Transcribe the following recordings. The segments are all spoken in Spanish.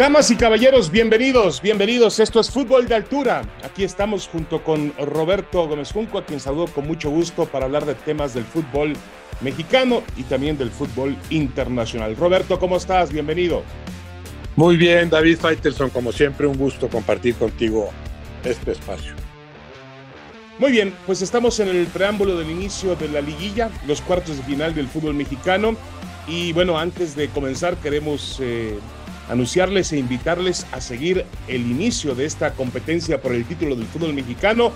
Damas y caballeros, bienvenidos, bienvenidos. Esto es Fútbol de Altura. Aquí estamos junto con Roberto Gómez Junco, a quien saludo con mucho gusto para hablar de temas del fútbol mexicano y también del fútbol internacional. Roberto, ¿cómo estás? Bienvenido. Muy bien, David Faitelson, como siempre, un gusto compartir contigo este espacio. Muy bien, pues estamos en el preámbulo del inicio de la liguilla, los cuartos de final del fútbol mexicano. Y bueno, antes de comenzar, queremos eh, anunciarles e invitarles a seguir el inicio de esta competencia por el título del fútbol mexicano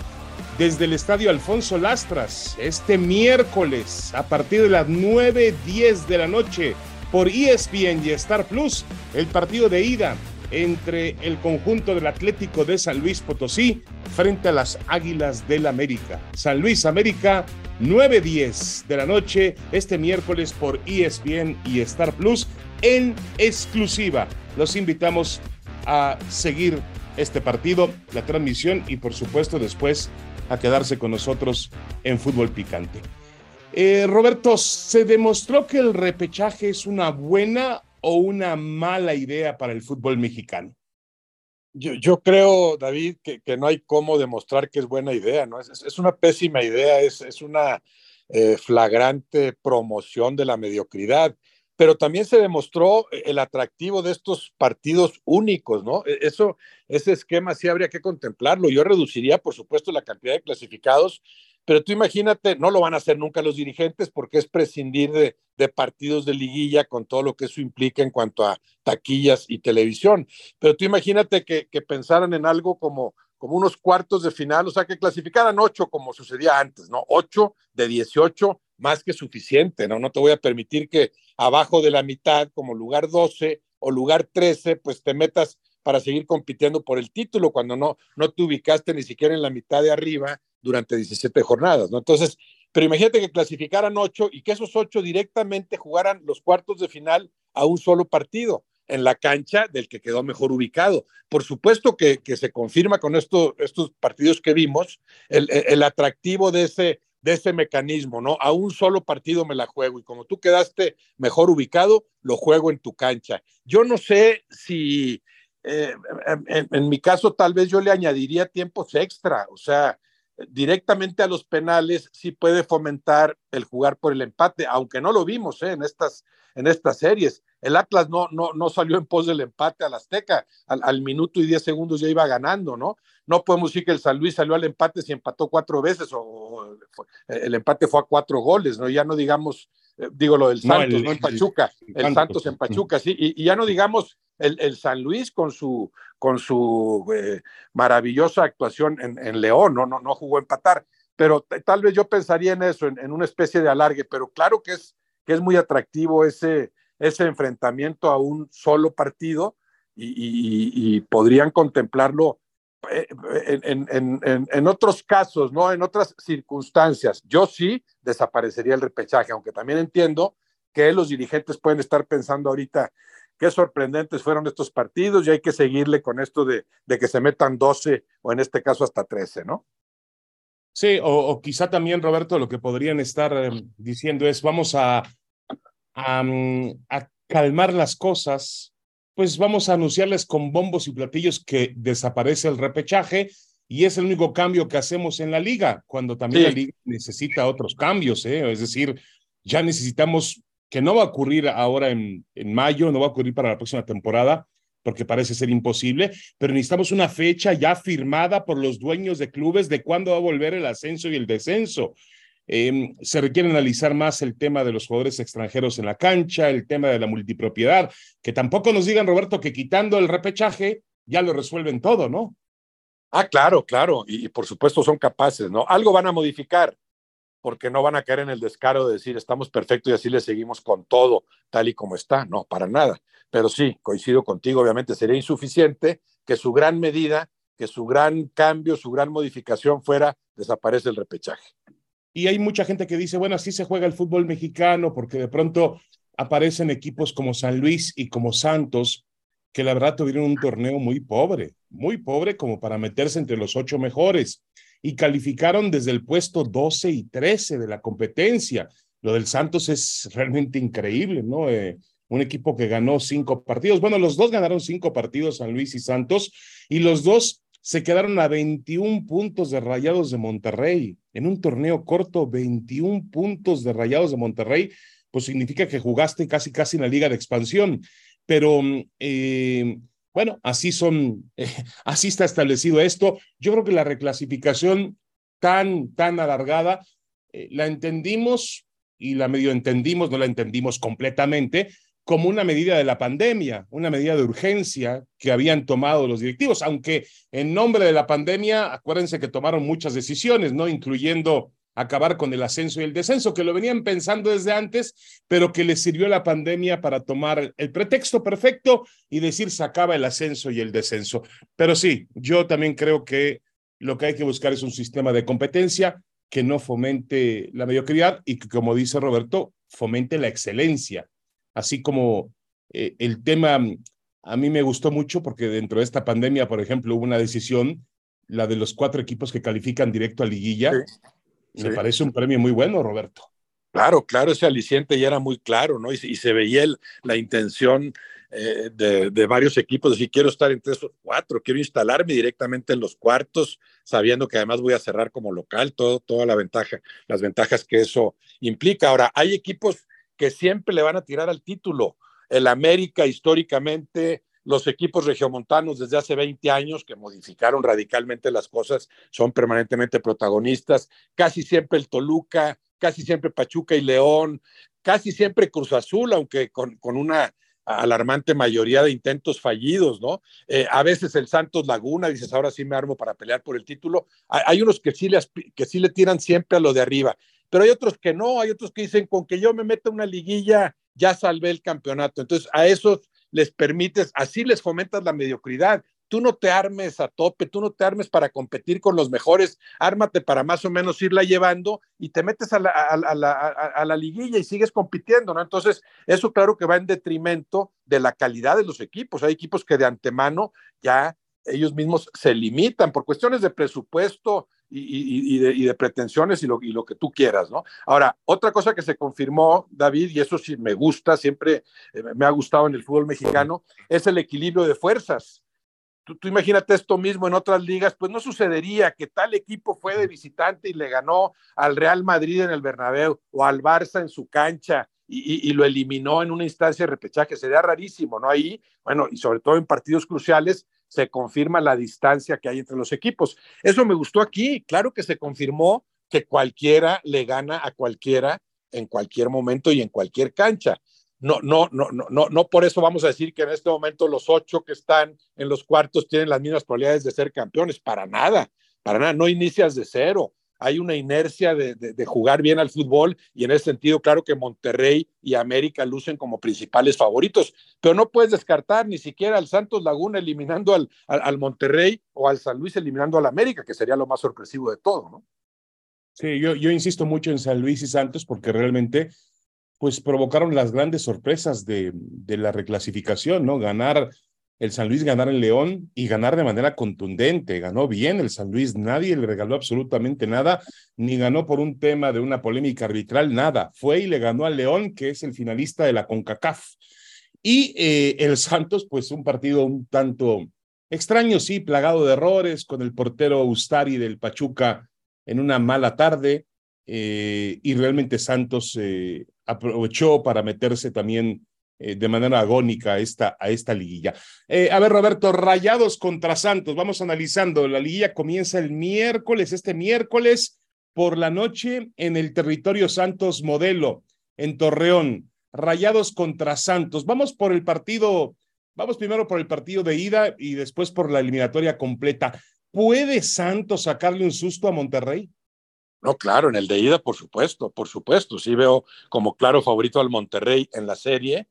desde el estadio Alfonso Lastras este miércoles a partir de las 9.10 de la noche por ESPN y Star Plus, el partido de ida entre el conjunto del Atlético de San Luis Potosí frente a las Águilas del América. San Luis América, 9.10 de la noche este miércoles por ESPN y Star Plus en exclusiva. Los invitamos a seguir este partido, la transmisión y por supuesto después a quedarse con nosotros en Fútbol Picante. Eh, Roberto, ¿se demostró que el repechaje es una buena o una mala idea para el fútbol mexicano? Yo, creo, David, que, no hay cómo demostrar que es buena idea, ¿no? Es, una pésima idea, es, es una eh, flagrante promoción de la mediocridad pero también se demostró el atractivo de estos partidos únicos, ¿no? E, eso, ese esquema sí habría que contemplarlo. Yo reduciría, por supuesto, la cantidad de clasificados, pero tú imagínate, no lo van a hacer nunca los dirigentes porque es prescindir de, partidos de liguilla con todo lo que eso implica en cuanto a taquillas y televisión. Pero tú imagínate que, pensaran en algo como, como unos cuartos de final, o sea, que clasificaran ocho como sucedía antes, ¿no? Ocho de dieciocho más que suficiente, ¿no? No te voy a permitir que abajo de la mitad, como lugar 12 o lugar 13, pues te metas para seguir compitiendo por el título cuando no, no te ubicaste ni siquiera en la mitad de arriba durante 17 jornadas, ¿no? Entonces, pero imagínate que clasificaran ocho y que esos ocho directamente jugaran los cuartos de final a un solo partido en la cancha del que quedó mejor ubicado. Por supuesto que, que se confirma con esto, estos partidos que vimos el, el atractivo de ese de ese mecanismo, ¿no? A un solo partido me la juego y como tú quedaste mejor ubicado, lo juego en tu cancha. Yo no sé si, eh, en, mi caso, tal vez yo le añadiría tiempos extra, o sea, directamente a los penales sí puede fomentar el jugar por el empate, aunque no lo vimos ¿eh? en, estas, en estas series. El Atlas no, no, no salió en pos del empate al Azteca, al, al minuto y diez segundos ya iba ganando, ¿no? no podemos decir que el San Luis salió al empate si empató cuatro veces o, el empate fue a cuatro goles, ¿no? Ya no digamos, eh, digo lo del Santos, ¿no? En Pachuca, el, Santos en Pachuca, sí, y, ya no digamos el, San Luis con su, con su eh, maravillosa actuación en, León, ¿no? ¿no? No jugó a empatar, pero tal vez yo pensaría en eso, en, una especie de alargue, pero claro que es, que es muy atractivo ese, ese enfrentamiento a un solo partido y podrían contemplarlo eh, en, otros casos, ¿no? En otras circunstancias, yo sí desaparecería el repechaje, aunque también entiendo que los dirigentes pueden estar pensando ahorita qué sorprendentes fueron estos partidos y hay que seguirle con esto de, que se metan 12 o en este caso hasta 13, ¿no? Sí, o, quizá también, Roberto, lo que podrían estar em, diciendo es vamos a, a calmar las cosas, pues vamos a anunciarles con bombos y platillos que desaparece el repechaje y es el único cambio que hacemos en la liga, cuando también la liga necesita otros cambios, ¿eh? es decir, ya necesitamos, que no va a ocurrir ahora en, en mayo, no va a ocurrir para la próxima temporada, porque parece ser imposible, pero necesitamos una fecha ya firmada por los dueños de clubes de cuándo va a volver el ascenso y el descenso. Em, se requiere analizar más el tema de los jugadores extranjeros en la cancha, el tema de la multipropiedad, que tampoco nos digan, Roberto, que quitando el repechaje ya lo resuelven todo, ¿no? Ah, claro, claro, y, por supuesto son capaces, ¿no? Algo van a modificar, porque no van a caer en el descaro de decir estamos perfectos y así le seguimos con todo tal y como está, no, para nada. Pero sí, coincido contigo, obviamente sería insuficiente que su gran medida, que su gran cambio, su gran modificación fuera desaparece el repechaje. Y hay mucha gente que dice, bueno, así se juega el fútbol mexicano, porque de pronto aparecen equipos como San Luis y como Santos, que la verdad tuvieron un torneo muy pobre, muy pobre como para meterse entre los ocho mejores y calificaron desde el puesto 12 y 13 de la competencia. Lo del Santos es realmente increíble, ¿no? Eh, un equipo que ganó cinco partidos. Bueno, los dos ganaron cinco partidos, San Luis y Santos, y los dos se quedaron a 21 puntos de Rayados de Monterrey. En un torneo corto, 21 puntos de Rayados de Monterrey, pues significa que jugaste casi, casi en la liga de expansión. Pero eh, bueno, así son, así está establecido esto. Yo creo que la reclasificación tan, tan alargada, eh, la entendimos y la medio entendimos, no la entendimos completamente, como una medida de la pandemia, una medida de urgencia que habían tomado los directivos, aunque en nombre de la pandemia, acuérdense que tomaron muchas decisiones, ¿no? Incluyendo acabar con el ascenso y el descenso, que lo venían pensando desde antes, pero que les sirvió la pandemia para tomar el pretexto perfecto y decir se acaba el ascenso y el descenso. Pero sí, yo también creo que lo que hay que buscar es un sistema de competencia que no fomente la mediocridad y que, como dice Roberto, fomente la excelencia así como eh, el tema a mí me gustó mucho porque dentro de esta pandemia, por ejemplo, hubo una decisión, la de los cuatro equipos que califican directo a liguilla. Me parece un premio muy bueno, Roberto. Claro, claro, ese aliciente ya era muy claro, ¿no? Y, se veía la intención eh, de, varios equipos de si quiero estar entre esos cuatro, quiero instalarme directamente en los cuartos, sabiendo que además voy a cerrar como local, todo, toda la ventaja, las ventajas que eso implica. Ahora, hay equipos que siempre le van a tirar al título. El América históricamente, los equipos regiomontanos desde hace 20 años que modificaron radicalmente las cosas, son permanentemente protagonistas. Casi siempre el Toluca, casi siempre Pachuca y León, casi siempre Cruz Azul, aunque con, una alarmante mayoría de intentos fallidos, ¿no? Eh, a veces el Santos Laguna, dices, ahora sí me armo para pelear por el título. Hay, unos que sí, le, que sí le tiran siempre a lo de arriba pero hay otros que no, hay otros que dicen, con que yo me meta una liguilla, ya salvé el campeonato. Entonces, a esos les permites, así les fomentas la mediocridad. Tú no te armes a tope, tú no te armes para competir con los mejores, ármate para más o menos irla llevando y te metes a la, a la liguilla y sigues compitiendo, ¿no? Entonces, eso claro que va en detrimento de la calidad de los equipos. Hay equipos que de antemano ya ellos mismos se limitan por cuestiones de presupuesto, y, de, pretensiones lo, y lo que tú quieras, ¿no? Ahora, otra cosa que se confirmó, David, y eso sí me gusta, siempre eh, me ha gustado en el fútbol mexicano, es el equilibrio de fuerzas. Tú, tú, imagínate esto mismo en otras ligas, pues no sucedería que tal equipo fue de visitante y le ganó al Real Madrid en el Bernabéu o al Barça en su cancha y, y, lo eliminó en una instancia de repechaje. Sería rarísimo, ¿no? Ahí, bueno, y sobre todo en partidos cruciales, se confirma la distancia que hay entre los equipos. Eso me gustó aquí, claro que se confirmó que cualquiera le gana a cualquiera en cualquier momento y en cualquier cancha. No, no, no, no, no, no por eso vamos a decir que en este momento los ocho que están en los cuartos tienen las mismas probabilidades de ser campeones, para nada, para nada, no inicias de cero hay una inercia de, jugar bien al fútbol y en ese sentido, claro que Monterrey y América lucen como principales favoritos, pero no puedes descartar ni siquiera al Santos Laguna eliminando al, al, Monterrey o al San Luis eliminando al América, que sería lo más sorpresivo de todo, ¿no? Sí, yo, yo insisto mucho en San Luis y Santos porque realmente pues provocaron las grandes sorpresas de, de la reclasificación, ¿no? Ganar el San Luis ganar el León y ganar de manera contundente. Ganó bien el San Luis, nadie le regaló absolutamente nada, ni ganó por un tema de una polémica arbitral, nada. Fue y le ganó al León, que es el finalista de la CONCACAF. Y eh, el Santos, pues un partido un tanto extraño, sí, plagado de errores, con el portero Ustari del Pachuca en una mala tarde. Eh, y realmente Santos eh, aprovechó para meterse también eh, de manera agónica a esta, a esta liguilla. Eh, a ver, Roberto, Rayados contra Santos, vamos analizando. La liguilla comienza el miércoles, este miércoles por la noche en el territorio Santos Modelo, en Torreón. Rayados contra Santos. Vamos por el partido, vamos primero por el partido de ida y después por la eliminatoria completa. ¿Puede Santos sacarle un susto a Monterrey? No, claro, en el de ida, por supuesto, por supuesto. Sí veo como claro favorito al Monterrey en la serie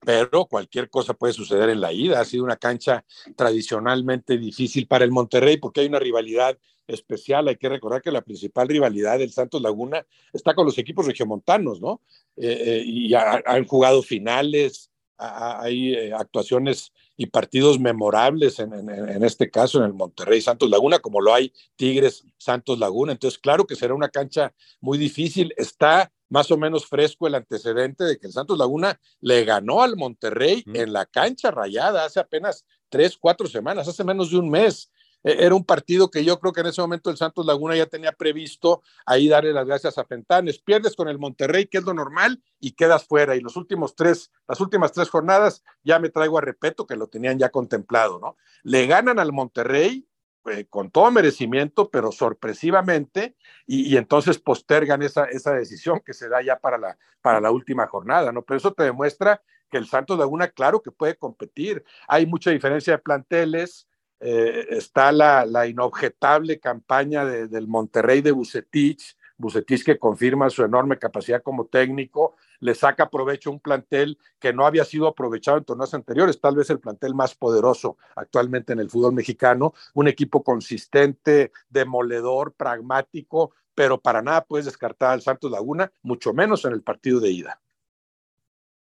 pero cualquier cosa puede suceder en la ida. Ha sido una cancha tradicionalmente difícil para el Monterrey porque hay una rivalidad especial. Hay que recordar que la principal rivalidad del Santos Laguna está con los equipos regiomontanos, ¿no? Eh, eh, y han jugado finales, hay eh, actuaciones y partidos memorables en, en, este caso en el Monterrey Santos Laguna, como lo hay Tigres Santos Laguna. Entonces, claro que será una cancha muy difícil. Está más o menos fresco el antecedente de que el Santos Laguna le ganó al Monterrey en la cancha rayada hace apenas tres, cuatro semanas, hace menos de un mes. E, era un partido que yo creo que en ese momento el Santos Laguna ya tenía previsto ahí darle las gracias a Fentanes. Pierdes con el Monterrey, que es lo normal, y quedas fuera. Y los últimos tres, las últimas tres jornadas, ya me traigo a repeto que lo tenían ya contemplado, ¿no? Le ganan al Monterrey, eh, con todo merecimiento, pero sorpresivamente, y, entonces postergan esa, esa decisión que se da ya para la, para la última jornada, ¿no? Pero eso te demuestra que el Santos Laguna, claro que puede competir. Hay mucha diferencia de planteles, eh, está la, inobjetable campaña del Monterrey de Bucetich, Bucetich que confirma su enorme capacidad como técnico, le saca provecho a un plantel que no había sido aprovechado en torneos anteriores, tal vez el plantel más poderoso actualmente en el fútbol mexicano, un equipo consistente, demoledor, pragmático, pero para nada puedes descartar al Santos Laguna, mucho menos en el partido de ida.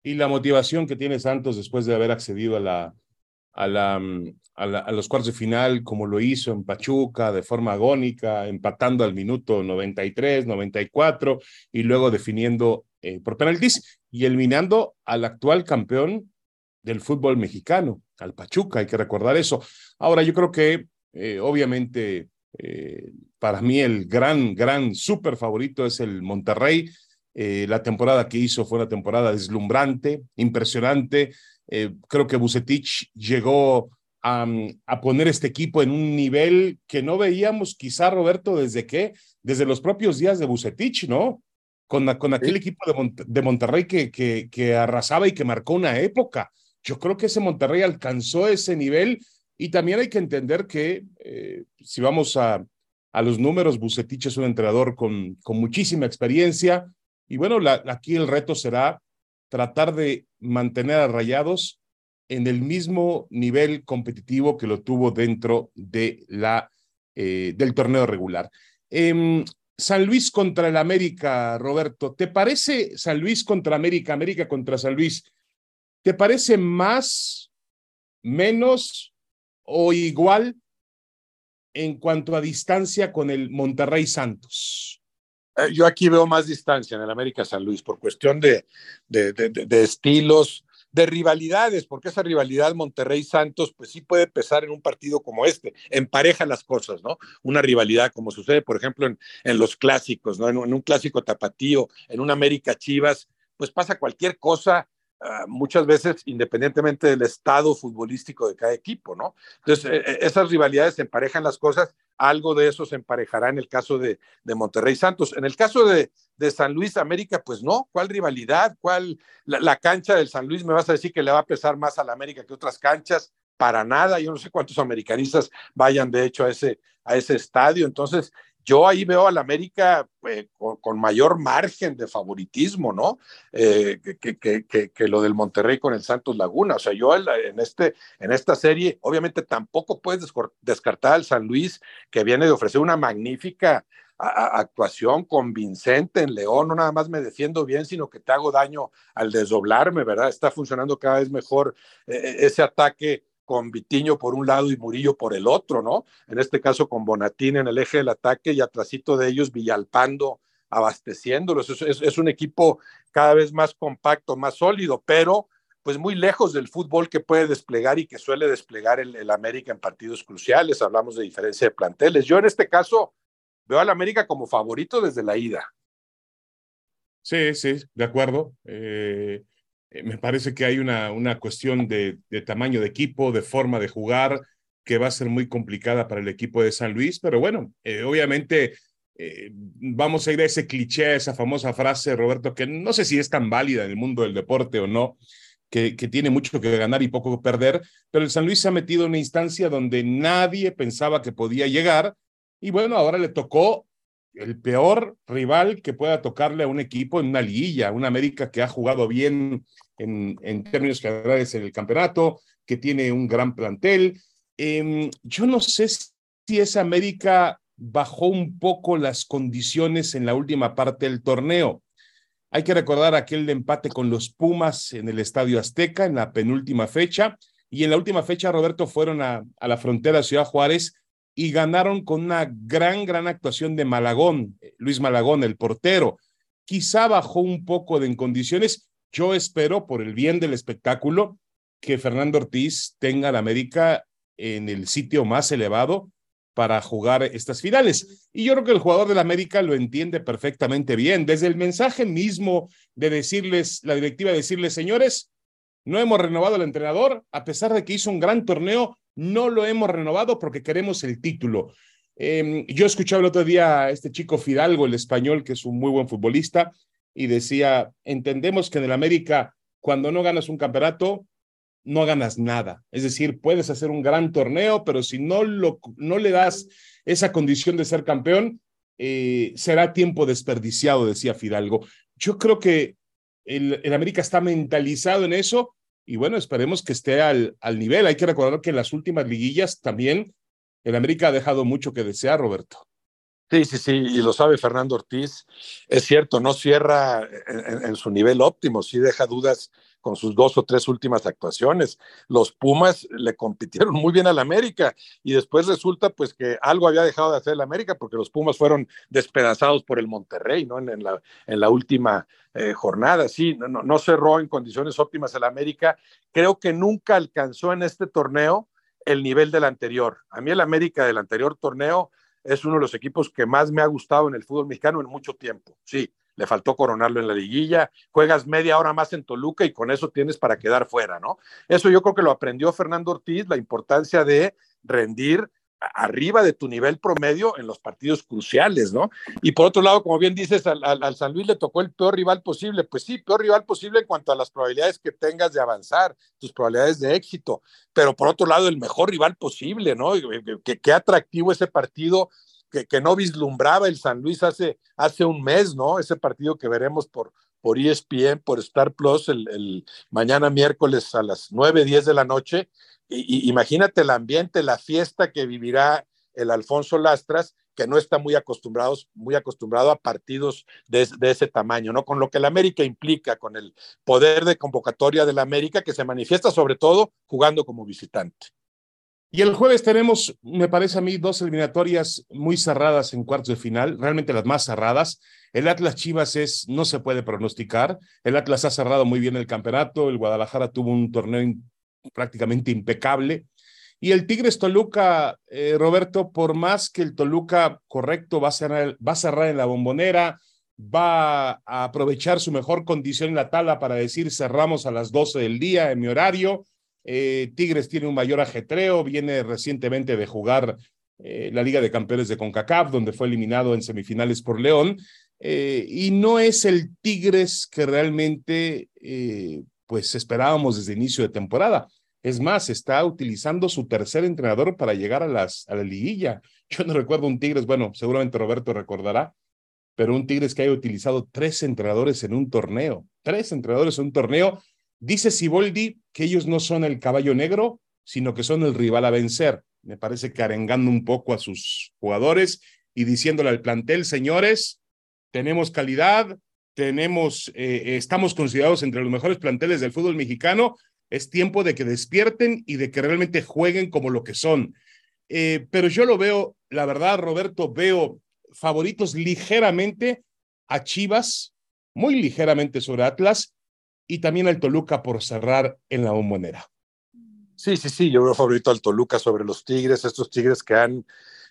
Y la motivación que tiene Santos después de haber accedido a la mm, a, los cuartos de final como lo hizo en Pachuca de forma agónica, empatando al minuto 93, 94 y luego definiendo eh, por penaltis y eliminando al actual campeón del fútbol mexicano, al Pachuca, hay que recordar eso. Ahora yo creo que eh, obviamente eh, para mí el gran, gran súper favorito es el Monterrey. la temporada que hizo fue una temporada deslumbrante, impresionante eh, creo que Bucetich llegó a, poner este equipo en un nivel que no veíamos quizá, Roberto, desde que, desde los propios días de Bucetich, ¿no? Con, con aquel equipo de, Monterrey que, que, que, arrasaba y que marcó una época. Yo creo que ese Monterrey alcanzó ese nivel y también hay que entender que eh, si vamos a, a los números, Bucetich es un entrenador con, con muchísima experiencia y bueno, la, aquí el reto será tratar de mantener a Rayados en el mismo nivel competitivo que lo tuvo dentro de la, eh, del torneo regular. Em, San Luis contra el América, Roberto, ¿te parece San Luis contra América, América contra San Luis? ¿Te parece más, menos o igual en cuanto a distancia con el Monterrey Santos? Eh, yo aquí veo más distancia en el América San Luis por cuestión de, de, estilos, de rivalidades, porque esa rivalidad Monterrey-Santos, pues sí puede pesar en un partido como este, empareja las cosas, ¿no? Una rivalidad como sucede, por ejemplo, en, en los clásicos, ¿no? En, un clásico tapatío, en un América Chivas, pues pasa cualquier cosa Ah, muchas veces independientemente del estado futbolístico de cada equipo, ¿no? Entonces, e, e, esas rivalidades emparejan las cosas, algo de eso se emparejará en el caso de, Monterrey Santos. En el caso de, San Luis América, pues no, ¿cuál rivalidad? ¿Cuál? La, cancha del San Luis me vas a decir que le va a pesar más a la América que otras canchas, para nada, yo no sé cuántos americanistas vayan de hecho a ese, a ese estadio, entonces yo ahí veo al América eh, con, mayor margen de favoritismo, ¿no? Eh, que, lo del Monterrey con el Santos Laguna. O sea, yo en, este, en esta serie, obviamente tampoco puedes descartar al San Luis, que viene de ofrecer una magnífica actuación convincente en León, no nada más me defiendo bien, sino que te hago daño al desdoblarme, ¿verdad? Está funcionando cada vez mejor eh, ese ataque con Vitiño por un lado y Murillo por el otro, ¿no? En este caso con Bonatín en el eje del ataque y atrásito de ellos Villalpando abasteciéndolos. Es, un equipo cada vez más compacto, más sólido, pero pues muy lejos del fútbol que puede desplegar y que suele desplegar el, América en partidos cruciales. Hablamos de diferencia de planteles. Yo en este caso veo al América como favorito desde la ida. Sí, sí, de acuerdo. Eh, me parece que hay una, una cuestión de, tamaño de equipo, de forma de jugar, que va a ser muy complicada para el equipo de San Luis, pero bueno, eh, obviamente eh, vamos a ir a ese cliché, a esa famosa frase, Roberto, que no sé si es tan válida en el mundo del deporte o no, que, que tiene mucho que ganar y poco que perder, pero el San Luis se ha metido en una instancia donde nadie pensaba que podía llegar y bueno, ahora le tocó el peor rival que pueda tocarle a un equipo en una liguilla, una América que ha jugado bien en, términos generales en el campeonato, que tiene un gran plantel. Em, yo no sé si esa América bajó un poco las condiciones en la última parte del torneo. Hay que recordar aquel empate con los Pumas en el Estadio Azteca en la penúltima fecha. Y en la última fecha, Roberto, fueron a, a la frontera Ciudad Juárez y ganaron con una gran, gran actuación de Malagón, Luis Malagón, el portero. Quizá bajó un poco de en condiciones. Yo espero, por el bien del espectáculo, que Fernando Ortiz tenga la América en el sitio más elevado para jugar estas finales. Y yo creo que el jugador de la América lo entiende perfectamente bien. Desde el mensaje mismo de decirles, la directiva decirles, señores, no hemos renovado al entrenador, a pesar de que hizo un gran torneo, no lo hemos renovado porque queremos el título. Eh, yo escuchaba el otro día a este chico Fidalgo, el español, que es un muy buen futbolista, y decía, entendemos que en el América, cuando no ganas un campeonato, no ganas nada. Es decir, puedes hacer un gran torneo, pero si no, lo, no le das esa condición de ser campeón, eh, será tiempo desperdiciado, decía Fidalgo. Yo creo que el, el, América está mentalizado en eso y bueno, esperemos que esté al, al nivel. Hay que recordar que en las últimas liguillas también el América ha dejado mucho que desear, Roberto. Sí, sí, sí, y lo sabe Fernando Ortiz. Es cierto, no cierra en, en, su nivel óptimo, sí deja dudas con sus dos o tres últimas actuaciones. Los Pumas le compitieron muy bien al América y después resulta pues que algo había dejado de hacer el América porque los Pumas fueron despedazados por el Monterrey, ¿no? En, la, en la última eh, jornada, sí, no, no cerró en condiciones óptimas el América. Creo que nunca alcanzó en este torneo el nivel del anterior. A mí el América del anterior torneo es uno de los equipos que más me ha gustado en el fútbol mexicano en mucho tiempo, sí le faltó coronarlo en la liguilla, juegas media hora más en Toluca y con eso tienes para quedar fuera, ¿no? Eso yo creo que lo aprendió Fernando Ortiz, la importancia de rendir arriba de tu nivel promedio en los partidos cruciales, ¿no? Y por otro lado, como bien dices, al, al, San Luis le tocó el peor rival posible. Pues sí, peor rival posible en cuanto a las probabilidades que tengas de avanzar, tus probabilidades de éxito. Pero por otro lado, el mejor rival posible, ¿no? Qué atractivo ese partido que, no vislumbraba el San Luis hace, hace un mes, ¿no? Ese partido que veremos por, por ESPN, por Star Plus, el, mañana miércoles a las 9, 10 de la noche. Y, imagínate el ambiente, la fiesta que vivirá el Alfonso Lastras, que no está muy acostumbrados, muy acostumbrado a partidos de, de, ese tamaño, ¿no? Con lo que el América implica, con el poder de convocatoria del América, que se manifiesta sobre todo jugando como visitante. Y el jueves tenemos, me parece a mí, dos eliminatorias muy cerradas en cuartos de final, realmente las más cerradas. El Atlas Chivas es, no se puede pronosticar. El Atlas ha cerrado muy bien el campeonato. El Guadalajara tuvo un torneo prácticamente impecable. Y el Tigres Toluca, eh, Roberto, por más que el Toluca, correcto, va a, cerrar, va a cerrar en la bombonera, va a aprovechar su mejor condición en la tabla para decir cerramos a las 12 del día en mi horario eh, Tigres tiene un mayor ajetreo, viene recientemente de jugar eh, la Liga de Campeones de CONCACAF, donde fue eliminado en semifinales por León, eh, y no es el Tigres que realmente pues esperábamos desde inicio de temporada. Es más, está utilizando su tercer entrenador para llegar a, las, a la liguilla. Yo no recuerdo un Tigres, bueno, seguramente Roberto recordará, pero un Tigres que haya utilizado tres entrenadores en un torneo, tres entrenadores en un torneo Dice Siboldi que ellos no son el caballo negro, sino que son el rival a vencer. Me parece que arengando un poco a sus jugadores y diciéndole al plantel, señores, tenemos calidad, tenemos, eh, estamos considerados entre los mejores planteles del fútbol mexicano. Es tiempo de que despierten y de que realmente jueguen como lo que son. Eh, pero yo lo veo, la verdad, Roberto, veo favoritos ligeramente a Chivas, muy ligeramente sobre Atlas, y también al Toluca por cerrar en la bombonera. Sí, sí, sí, yo veo favorito al Toluca sobre los Tigres, estos Tigres que han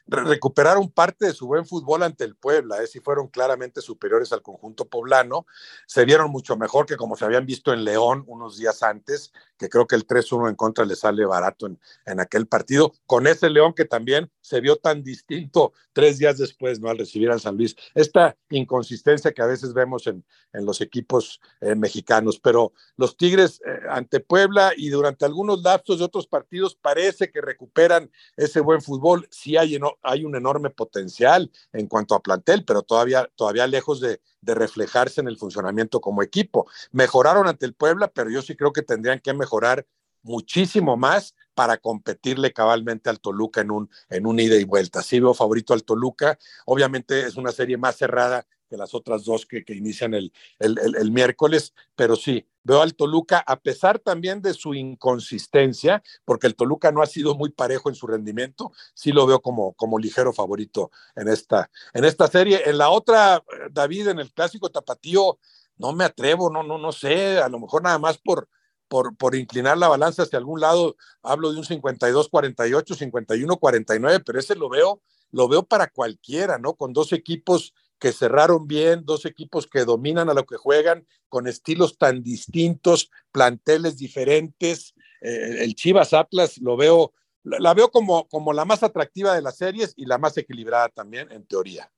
recuperaron parte de su buen fútbol ante el Puebla, ¿eh? si fueron claramente superiores al conjunto poblano, se vieron mucho mejor que como se habían visto en León unos días antes, que creo que el 3-1 en contra le sale barato en, en, aquel partido, con ese León que también se vio tan distinto tres días después, ¿no? Al recibir al San Luis. Esta inconsistencia que a veces vemos en, en los equipos eh, mexicanos, pero los Tigres eh, ante Puebla y durante algunos lapsos de otros partidos parece que recuperan ese buen fútbol, si hay en hay un enorme potencial en cuanto a plantel, pero todavía, todavía lejos de, de reflejarse en el funcionamiento como equipo. Mejoraron ante el Puebla, pero yo sí creo que tendrían que mejorar muchísimo más para competirle cabalmente al Toluca en un, en un ida y vuelta. Sí veo favorito al Toluca. Obviamente es una serie más cerrada las otras dos que, que inician el, el, el, miércoles, pero sí, veo al Toluca, a pesar también de su inconsistencia, porque el Toluca no ha sido muy parejo en su rendimiento, sí lo veo como, como ligero favorito en esta, en esta serie. En la otra, David, en el clásico tapatío, no me atrevo, no, no, no sé, a lo mejor nada más por, por, por, inclinar la balanza hacia algún lado, hablo de un 52-48, 51-49, pero ese lo veo, lo veo para cualquiera, ¿no? Con dos equipos que cerraron bien, dos equipos que dominan a lo que juegan, con estilos tan distintos, planteles diferentes. Eh, el Chivas Atlas lo veo, la veo como, como la más atractiva de las series y la más equilibrada también, en teoría.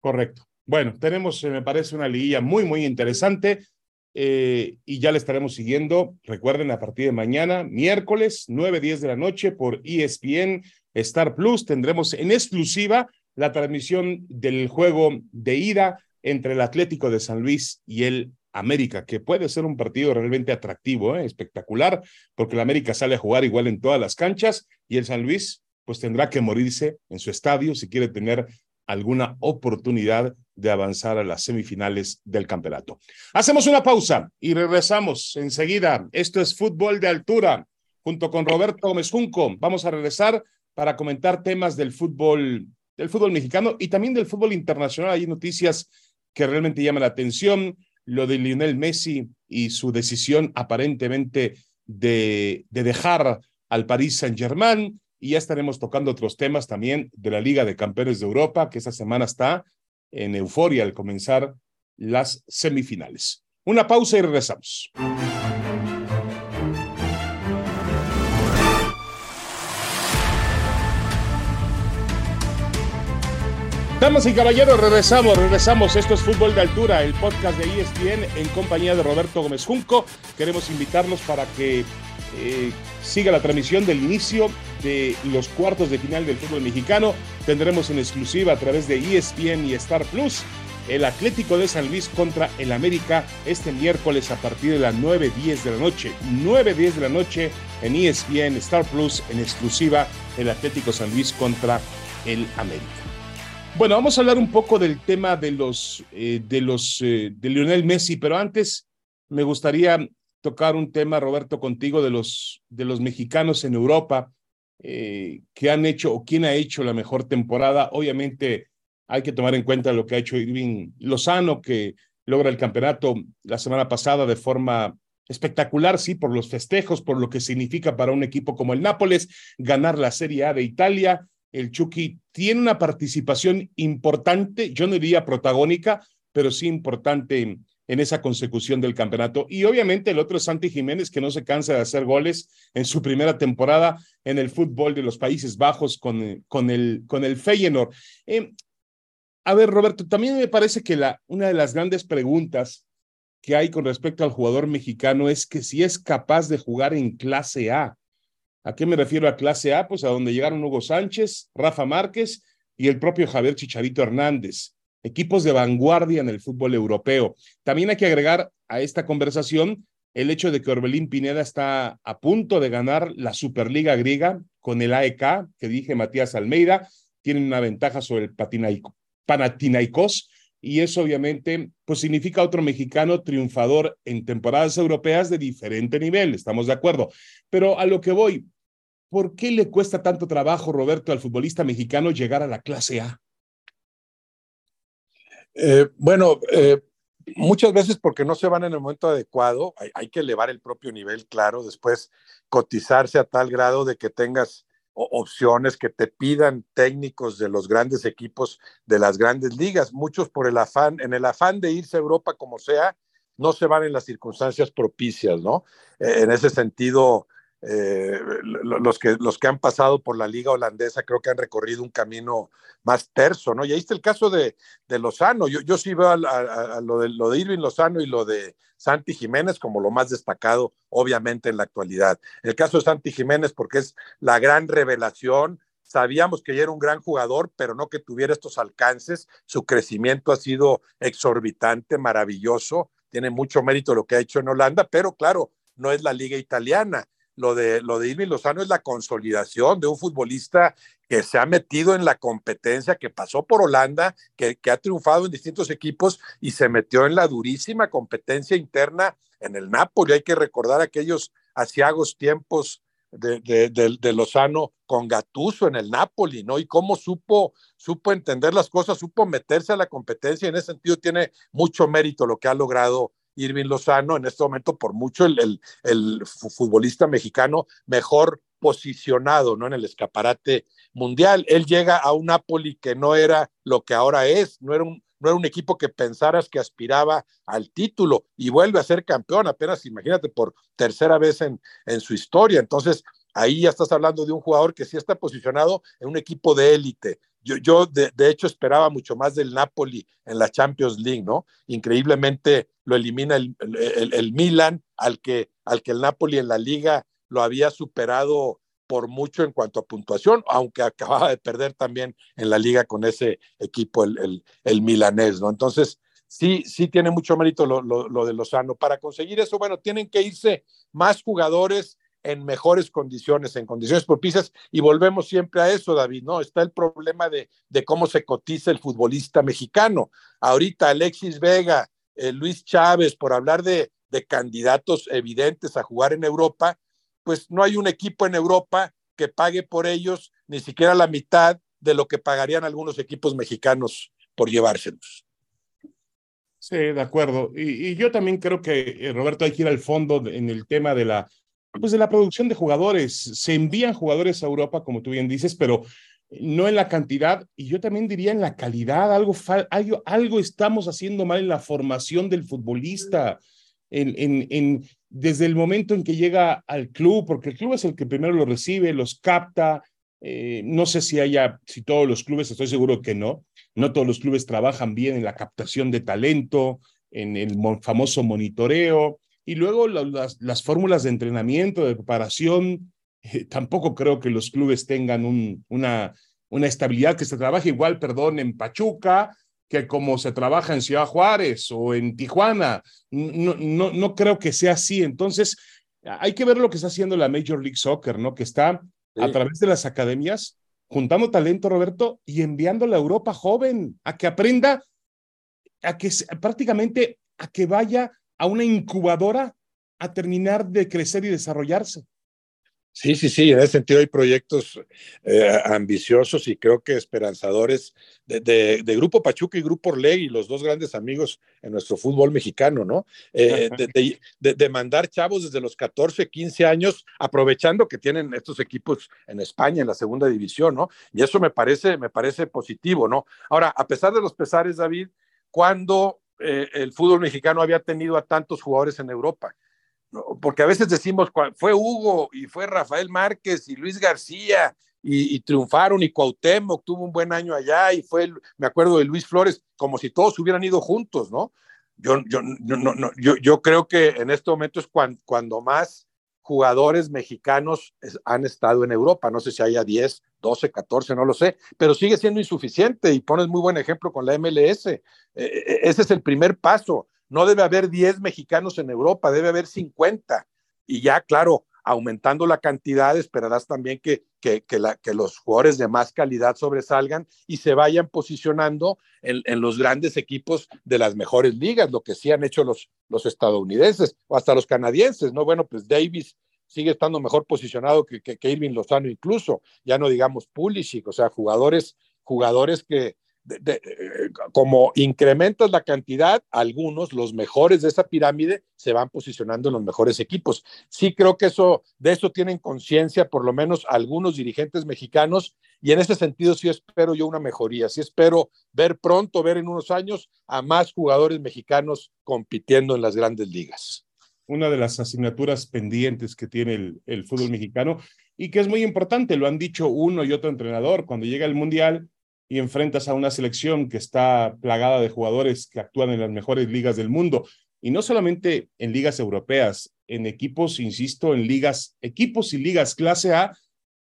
Correcto. Bueno, tenemos, me parece, una liguilla muy, muy interesante. Eh, y ya le estaremos siguiendo. Recuerden, a partir de mañana, miércoles, 9, 10 de la noche, por ESPN Star Plus, tendremos en exclusiva la transmisión del juego de ida entre el Atlético de San Luis y el América, que puede ser un partido realmente atractivo, ¿eh? espectacular, porque el América sale a jugar igual en todas las canchas y el San Luis pues tendrá que morirse en su estadio si quiere tener alguna oportunidad de avanzar a las semifinales del campeonato. Hacemos una pausa y regresamos enseguida. Esto es fútbol de altura junto con Roberto Gómez Junco. Vamos a regresar para comentar temas del fútbol del fútbol mexicano y también del fútbol internacional. Hay noticias que realmente llaman la atención. Lo de Lionel Messi y su decisión aparentemente de, de dejar al Paris Saint-Germain. Y ya estaremos tocando otros temas también de la Liga de Campeones de Europa, que esta semana está en euforia al comenzar las semifinales. Una pausa y regresamos. Damas y caballeros, regresamos, regresamos. Esto es Fútbol de Altura, el podcast de ESPN en compañía de Roberto Gómez Junco. Queremos invitarlos para que eh, siga la transmisión del inicio de los cuartos de final del fútbol mexicano. Tendremos en exclusiva a través de ESPN y Star Plus el Atlético de San Luis contra el América este miércoles a partir de las 9.10 de la noche. 9.10 de la noche en ESPN Star Plus en exclusiva el Atlético San Luis contra el América. Bueno, vamos a hablar un poco del tema de los eh, de los eh, de Lionel Messi, pero antes me gustaría tocar un tema, Roberto, contigo de los de los mexicanos en Europa eh, que han hecho o quién ha hecho la mejor temporada. Obviamente hay que tomar en cuenta lo que ha hecho Irving Lozano, que logra el campeonato la semana pasada de forma espectacular, sí, por los festejos, por lo que significa para un equipo como el Nápoles ganar la Serie A de Italia el Chucky tiene una participación importante, yo no diría protagónica, pero sí importante en, esa consecución del campeonato. Y obviamente el otro es Santi Jiménez, que no se cansa de hacer goles en su primera temporada en el fútbol de los Países Bajos con, con, el, con el Feyenoord. Eh, a ver, Roberto, también me parece que una de las grandes preguntas que hay con respecto al jugador mexicano es que si es capaz de jugar en clase A. ¿A qué me refiero a clase A? Pues a donde llegaron Hugo Sánchez, Rafa Márquez y el propio Javier Chicharito Hernández, equipos de vanguardia en el fútbol europeo. También hay que agregar a esta conversación el hecho de que Orbelín Pineda está a punto de ganar la Superliga griega con el AEK, que dije Matías Almeida, tienen una ventaja sobre el Panathinaikos y eso obviamente pues significa otro mexicano triunfador en temporadas europeas de diferente nivel, estamos de acuerdo. Pero a lo que voy, ¿Por qué le cuesta tanto trabajo, Roberto, al futbolista mexicano llegar a la clase A? Eh, bueno, eh, muchas veces porque no se van en el momento adecuado, hay, que elevar el propio nivel, claro, después cotizarse a tal grado de que tengas opciones que te pidan técnicos de los grandes equipos de las grandes ligas, muchos por el afán, en el afán de irse a Europa como sea, no se van en las circunstancias propicias, ¿no? Eh, en ese sentido, eh, los, que, los que han pasado por la liga holandesa creo que han recorrido un camino más terso, ¿no? Y ahí está el caso de, de Lozano. Yo, yo sí veo a, lo, de, lo de Irving Lozano y lo de Santi Jiménez como lo más destacado, obviamente, en la actualidad. El caso de Santi Jiménez porque es la gran revelación, Sabíamos que ya era un gran jugador, pero no que tuviera estos alcances. Su crecimiento ha sido exorbitante, maravilloso. Tiene mucho mérito lo que ha hecho en Holanda, pero claro, no es la liga italiana. Lo de, lo de Irving Lozano es la consolidación de un futbolista que se ha metido en la competencia, que pasó por Holanda, que, que ha triunfado en distintos equipos y se metió en la durísima competencia interna en el Napoli. Hay que recordar aquellos asiagos tiempos de, Lozano con Gatuso en el Napoli, ¿no? Y cómo supo, supo entender las cosas, supo meterse a la competencia. En ese sentido tiene mucho mérito lo que ha logrado Irving Lozano en este momento, por mucho el, el, futbolista mexicano mejor posicionado, ¿no? En el escaparate mundial. Él llega a un Napoli que no era lo que ahora es, no era un no era un equipo que pensaras que aspiraba al título y vuelve a ser campeón apenas, imagínate, por tercera vez en, en su historia. Entonces, ahí ya estás hablando de un jugador que sí está posicionado en un equipo de élite. Yo, yo de, hecho esperaba mucho más del Napoli en la Champions League, ¿no? Increíblemente lo elimina el, el, el Milan, al que, al que el Napoli en la liga lo había superado por mucho en cuanto a puntuación, aunque acababa de perder también en la liga con ese equipo, el, el, milanés, ¿no? Entonces, sí, sí tiene mucho mérito lo, lo, de Lozano. Para conseguir eso, bueno, tienen que irse más jugadores en mejores condiciones, en condiciones propicias, y volvemos siempre a eso, David, ¿no? Está el problema de, de cómo se cotiza el futbolista mexicano. Ahorita Alexis Vega, eh, Luis Chávez, por hablar de, de candidatos evidentes a jugar en Europa, pues no hay un equipo en Europa que pague por ellos ni siquiera la mitad de lo que pagarían algunos equipos mexicanos por llevárselos. Sí, de acuerdo. Y, yo también creo que, eh, Roberto, hay que ir al fondo en el tema de la, pues de la producción de jugadores. Se envían jugadores a Europa, como tú bien dices, pero no en la cantidad, y yo también diría en la calidad. Algo, algo, algo estamos haciendo mal en la formación del futbolista en, desde el momento en que llega al club, porque el club es el que primero lo recibe, los capta. Eh, no sé si haya, si todos los clubes, estoy seguro que no. No todos los clubes trabajan bien en la captación de talento, en el famoso monitoreo y luego las, las fórmulas de entrenamiento, de preparación. Eh, tampoco creo que los clubes tengan un, una, una estabilidad que se trabaje igual, perdón, en Pachuca, que como se trabaja en Ciudad Juárez o en Tijuana. No, no, no creo que sea así. Entonces, hay que ver lo que está haciendo la Major League Soccer, ¿no? Que está a través de las academias juntando talento, Roberto, y enviándolo a Europa joven, a que aprenda, a que prácticamente a que vaya a una incubadora a terminar de crecer y desarrollarse. Sí, sí, sí, en ese sentido hay proyectos eh, ambiciosos y creo que esperanzadores de, Grupo Pachuca y Grupo Orlegui, los dos grandes amigos en nuestro fútbol mexicano, ¿no? Eh, de, mandar chavos desde los 14, 15 años, aprovechando que tienen estos equipos en España, en la segunda división, ¿no? Y eso me parece, me parece positivo, ¿no? Ahora, a pesar de los pesares, David, cuando eh, el fútbol mexicano había tenido a tantos jugadores en Europa? porque a veces decimos, fue Hugo y fue Rafael Márquez y Luis García y, triunfaron y Cuauhtémoc tuvo un buen año allá y fue, me acuerdo de Luis Flores, como si todos hubieran ido juntos, ¿no? Yo, yo, yo, yo creo que en este momento es cuando más jugadores mexicanos han estado en Europa. No sé si haya 10, 12, 14, no lo sé, pero sigue siendo insuficiente y pones muy buen ejemplo con la MLS. E, e, ese es el primer paso no debe haber 10 mexicanos en Europa, debe haber 50. Y ya, claro, aumentando la cantidad, esperarás también que, que, que, los jugadores de más calidad sobresalgan y se vayan posicionando en, en, los grandes equipos de las mejores ligas, lo que sí han hecho los, los estadounidenses o hasta los canadienses, ¿no? Bueno, pues Davis sigue estando mejor posicionado que, que, Lozano incluso, ya no digamos Pulisic, o sea, jugadores, jugadores que, eh, como incrementas la cantidad, algunos, los mejores de esa pirámide, se van posicionando en los mejores equipos. Sí creo que eso, de eso tienen conciencia, por lo menos algunos dirigentes mexicanos, y en ese sentido sí espero yo una mejoría, sí espero ver pronto, ver en unos años a más jugadores mexicanos compitiendo en las grandes ligas. Una de las asignaturas pendientes que tiene el, el fútbol mexicano y que es muy importante, lo han dicho uno y otro entrenador, cuando llega el Mundial, y enfrentas a una selección que está plagada de jugadores que actúan en las mejores ligas del mundo. Y no solamente en ligas europeas, en equipos, insisto, en ligas, equipos y ligas clase A,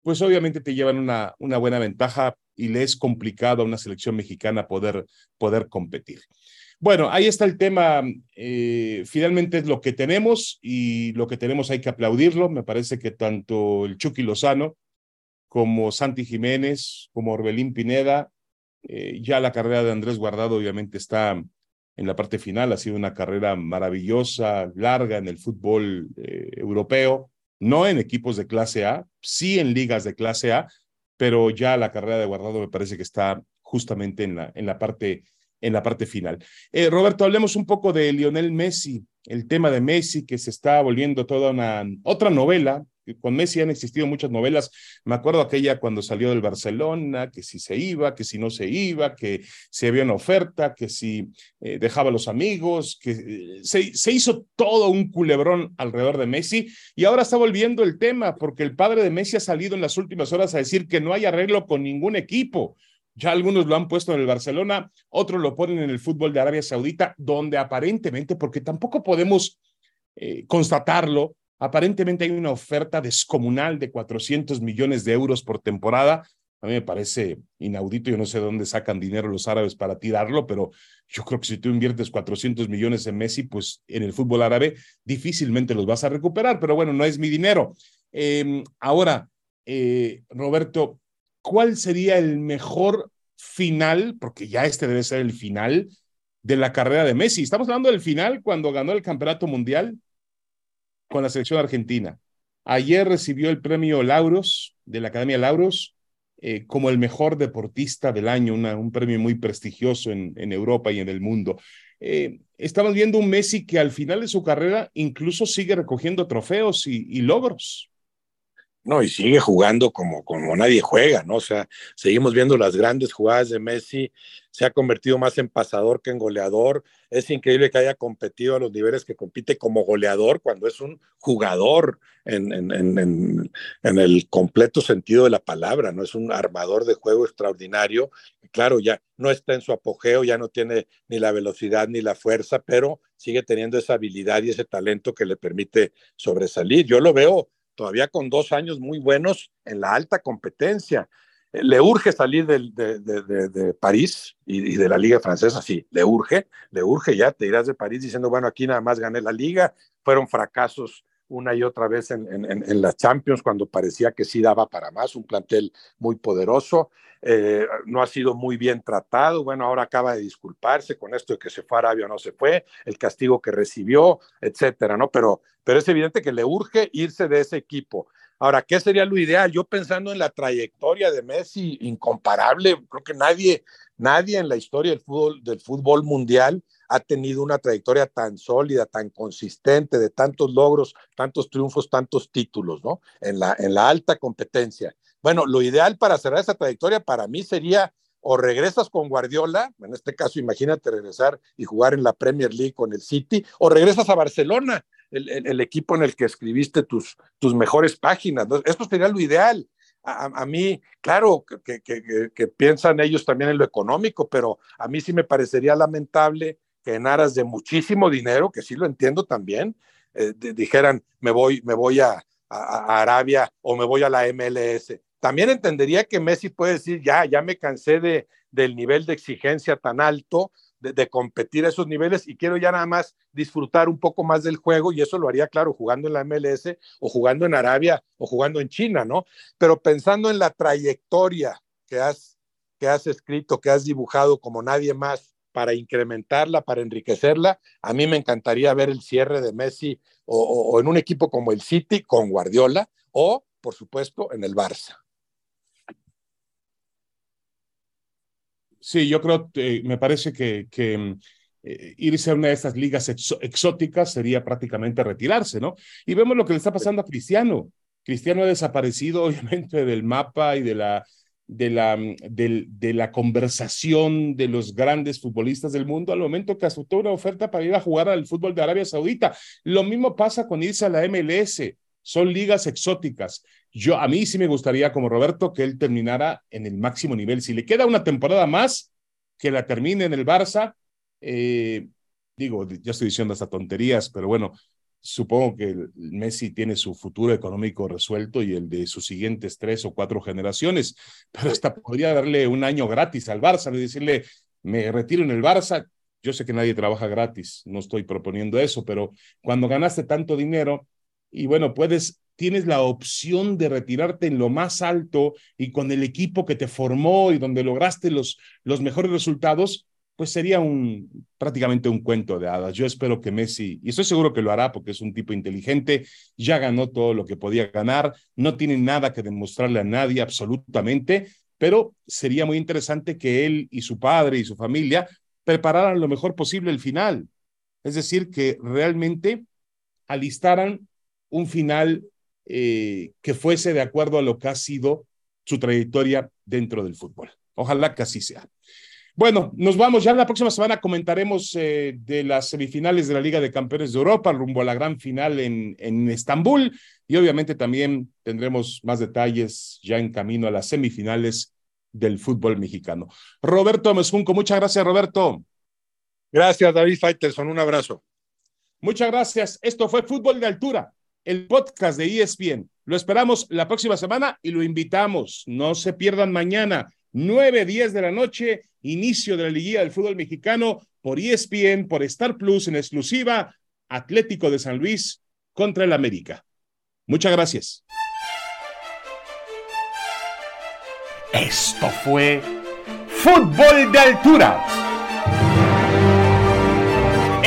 pues obviamente te llevan una, una buena ventaja y le es complicado a una selección mexicana poder, poder competir. Bueno, ahí está el tema. Eh, finalmente es lo que tenemos y lo que tenemos hay que aplaudirlo. Me parece que tanto el Chucky Lozano como Santi Jiménez, como Orbelín Pineda, eh, ya la carrera de Andrés Guardado obviamente está en la parte final. Ha sido una carrera maravillosa, larga en el fútbol eh, europeo, no en equipos de clase A, sí en ligas de clase A, pero ya la carrera de Guardado me parece que está justamente en la, en la parte en la parte final. Eh, Roberto, hablemos un poco de Lionel Messi, el tema de Messi que se está volviendo toda una otra novela. Con Messi han existido muchas novelas. Me acuerdo aquella cuando salió del Barcelona, que si se iba, que si no se iba, que si había una oferta, que si eh, dejaba a los amigos, que eh, se, hizo todo un culebrón alrededor de Messi y ahora está volviendo el tema porque el padre de Messi ha salido en las últimas horas a decir que no hay arreglo con ningún equipo ya algunos lo han puesto en el Barcelona, otros lo ponen en el fútbol de Arabia Saudita, donde aparentemente, porque tampoco podemos eh, constatarlo, aparentemente hay una oferta descomunal de 400 millones de euros por temporada. A mí me parece inaudito, yo no sé dónde sacan dinero los árabes para tirarlo, pero yo creo que si tú inviertes 400 millones en Messi, pues en el fútbol árabe difícilmente los vas a recuperar, pero bueno, no es mi dinero. Em, ahora, eh, Roberto, cuál sería el mejor final, porque ya este debe ser el final de la carrera de Messi. Estamos hablando del final cuando ganó el Campeonato Mundial con la selección argentina. Ayer recibió el premio Lauros de la Academia Lauros eh, como el mejor deportista del año, un premio muy prestigioso en, Europa y en el mundo. Eh, estamos viendo un Messi que al final de su carrera incluso sigue recogiendo trofeos y logros. No, y sigue jugando como, como nadie juega, ¿no? O sea, seguimos viendo las grandes jugadas de Messi, se ha convertido más en pasador que en goleador. Es increíble que haya competido a los niveles que compite como goleador cuando es un jugador en, el completo sentido de la palabra, ¿no? Es un armador de juego extraordinario. Claro, ya no está en su apogeo, ya no tiene ni la velocidad ni la fuerza, pero sigue teniendo esa habilidad y ese talento que le permite sobresalir. Yo lo veo todavía con dos años muy buenos en la alta competencia. Le urge salir de, de, París y, de la liga francesa, sí, le urge, le urge ya, te irás de París diciendo, bueno, aquí nada más gané la liga, fueron fracasos una y otra vez en, en, las Champions cuando parecía que sí daba para más, un plantel muy poderoso, eh, no ha sido muy bien tratado, bueno, ahora acaba de disculparse con esto de que se fue a Arabia o no se fue, el castigo que recibió, etcétera, ¿no? Pero, pero es evidente que le urge irse de ese equipo. Ahora, ¿qué sería lo ideal? Yo pensando en la trayectoria de Messi, incomparable, creo que nadie, nadie en la historia del fútbol, del mundial ha tenido una trayectoria tan sólida, tan consistente, de tantos logros, tantos triunfos, tantos títulos, ¿no? En la, en la alta competencia. Bueno, lo ideal para cerrar esa trayectoria para mí sería o regresas con Guardiola, en este caso imagínate regresar y jugar en la Premier League con el City, o regresas a Barcelona, el, equipo en el que escribiste tus, tus mejores páginas. Esto sería lo ideal. A, mí, claro que, que, piensan ellos también en lo económico, pero a mí sí me parecería lamentable que en aras de muchísimo dinero, que sí lo entiendo también, eh, dijeran, me voy, me voy a, a, Arabia o me voy a la MLS. También entendería que Messi puede decir, ya, ya me cansé de, del nivel de exigencia tan alto, de, competir a esos niveles y quiero ya nada más disfrutar un poco más del juego y eso lo haría, claro, jugando en la MLS o jugando en Arabia o jugando en China, ¿no? Pero pensando en la trayectoria que has, que has escrito, que has dibujado como nadie más para incrementarla, para enriquecerla. A mí me encantaría ver el cierre de Messi o, en un equipo como el City con Guardiola o, por supuesto, en el Barça. Sí, yo creo, eh, me parece que, que eh, irse a una de estas ligas exóticas sería prácticamente retirarse, ¿no? Y vemos lo que le está pasando a Cristiano. Cristiano ha desaparecido, obviamente, del mapa y de la, de la, mm, de, la conversación de los grandes futbolistas del mundo al momento que aceptó una oferta para ir a jugar al fútbol de Arabia Saudita. Lo mismo pasa con irse a la MLS. Son ligas exóticas. Yo, a mí sí me gustaría, como Roberto, que él terminara en el máximo nivel. Si le queda una temporada más, que la termine en el Barça. Eh, digo, ya estoy diciendo hasta tonterías, pero bueno, supongo que Messi tiene su futuro económico resuelto y el de sus siguientes tres o cuatro generaciones, pero hasta podría darle un año gratis al Barça y decirle, me retiro en el Barça. Yo sé que nadie trabaja gratis, no estoy proponiendo eso, pero cuando ganaste tanto dinero y bueno, puedes, tienes la opción de retirarte en lo más alto y con el equipo que te formó y donde lograste los, los mejores resultados, pues sería un prácticamente un cuento de hadas. Yo espero que Messi, y estoy seguro que lo hará porque es un tipo inteligente, ya ganó todo lo que podía ganar, no tiene nada que demostrarle a nadie absolutamente, pero sería muy interesante que él y su padre y su familia prepararan lo mejor posible el final. Es decir, que realmente alistaran un final eh, que fuese de acuerdo a lo que ha sido su trayectoria dentro del fútbol. Ojalá que así sea. Bueno, nos vamos. Ya la próxima semana comentaremos eh, de las semifinales de la Liga de Campeones de Europa rumbo a la gran final en, en Estambul y obviamente también tendremos más detalles ya en camino a las semifinales del fútbol mexicano. Roberto Mesjunco, muchas gracias, Roberto. Gracias, David Faitelson. Un abrazo. Muchas gracias. Esto fue Fútbol de Altura, el podcast de ESPN. Lo esperamos la próxima semana y lo invitamos. No se pierdan mañana 9, 10 de la noche, inicio de la liguilla del fútbol mexicano por ESPN, por Star Plus en exclusiva, Atlético de San Luis contra el América. Muchas gracias. Esto fue Fútbol de Altura.